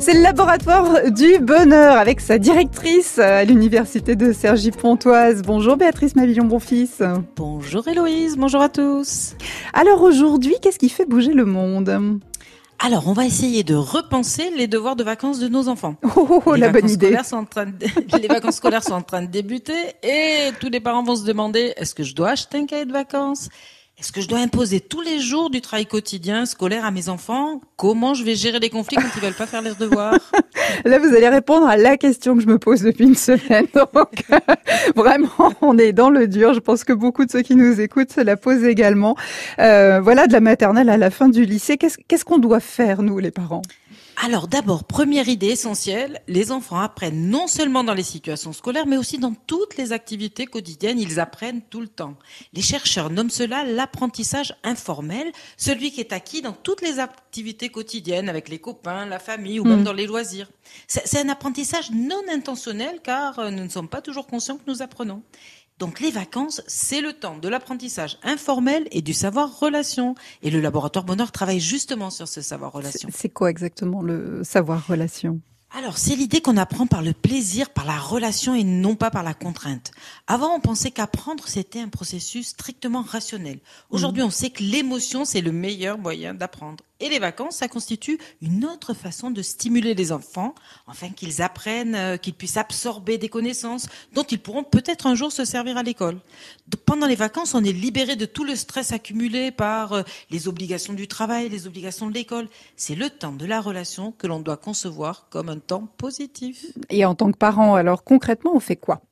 C'est le laboratoire du bonheur avec sa directrice à l'université de Cergy-Pontoise. Bonjour Béatrice Mavillon-Bonfils. Bonjour Héloïse, bonjour à tous. Alors aujourd'hui, qu'est-ce qui fait bouger le monde? Alors, on va essayer de repenser les devoirs de vacances de nos enfants. Oh, oh, oh la bonne idée. Sont en train de... les vacances scolaires sont en train de débuter et tous les parents vont se demander est-ce que je dois acheter un cahier de vacances? Est-ce que je dois imposer tous les jours du travail quotidien scolaire à mes enfants? Comment je vais gérer les conflits quand ils veulent pas faire leurs devoirs? Là, vous allez répondre à la question que je me pose depuis une semaine. Donc, vraiment, on est dans le dur. Je pense que beaucoup de ceux qui nous écoutent se la posent également. Euh, voilà, de la maternelle à la fin du lycée, qu'est-ce qu'on doit faire, nous, les parents? Alors d'abord, première idée essentielle, les enfants apprennent non seulement dans les situations scolaires, mais aussi dans toutes les activités quotidiennes, ils apprennent tout le temps. Les chercheurs nomment cela l'apprentissage informel, celui qui est acquis dans toutes les activités quotidiennes, avec les copains, la famille ou même hmm. dans les loisirs. C'est un apprentissage non intentionnel car euh, nous ne sommes pas toujours conscients que nous apprenons. Donc les vacances, c'est le temps de l'apprentissage informel et du savoir-relation. Et le laboratoire Bonheur travaille justement sur ce savoir-relation. C'est quoi exactement le savoir-relation alors, c'est l'idée qu'on apprend par le plaisir, par la relation et non pas par la contrainte. Avant, on pensait qu'apprendre, c'était un processus strictement rationnel. Aujourd'hui, mmh. on sait que l'émotion, c'est le meilleur moyen d'apprendre. Et les vacances, ça constitue une autre façon de stimuler les enfants, afin qu'ils apprennent, euh, qu'ils puissent absorber des connaissances dont ils pourront peut-être un jour se servir à l'école. Pendant les vacances, on est libéré de tout le stress accumulé par euh, les obligations du travail, les obligations de l'école. C'est le temps de la relation que l'on doit concevoir comme un Et en tant que parent, alors concrètement, on fait quoi?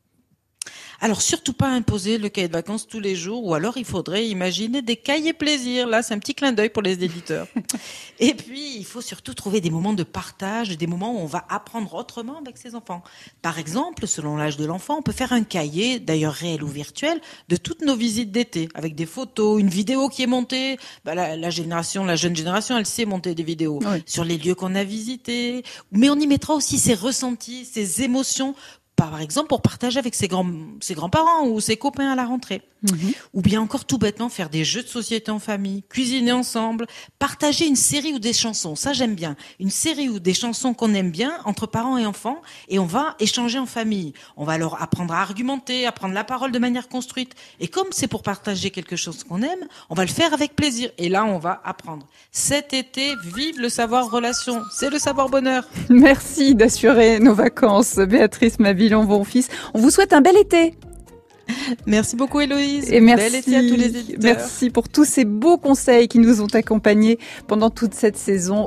Alors surtout pas imposer le cahier de vacances tous les jours, ou alors il faudrait imaginer des cahiers plaisir. Là, c'est un petit clin d'œil pour les éditeurs. Et puis, il faut surtout trouver des moments de partage, des moments où on va apprendre autrement avec ses enfants. Par exemple, selon l'âge de l'enfant, on peut faire un cahier, d'ailleurs réel ou virtuel, de toutes nos visites d'été, avec des photos, une vidéo qui est montée. Bah, la, génération, la jeune génération, elle sait monter des vidéos sur les lieux qu'on a visités. Mais on y mettra aussi ses ressentis, ses émotions par exemple pour partager avec ses grands ses grands-parents ou ses copains à la rentrée. Mhm. Ou bien encore tout bêtement faire des jeux de société en famille, cuisiner ensemble, partager une série ou des chansons. Ça j'aime bien. Une série ou des chansons qu'on aime bien entre parents et enfants et on va échanger en famille. On va leur apprendre à argumenter, à prendre la parole de manière construite. Et comme c'est pour partager quelque chose qu'on aime, on va le faire avec plaisir. Et là on va apprendre. Cet été, vive le savoir relation. C'est le savoir bonheur. Merci d'assurer nos vacances, Béatrice Mavillon, On vous souhaite un bel été. Merci beaucoup Héloïse. Et merci, à tous les éditeurs. Merci pour tous ces beaux conseils qui nous ont accompagnés pendant toute cette saison.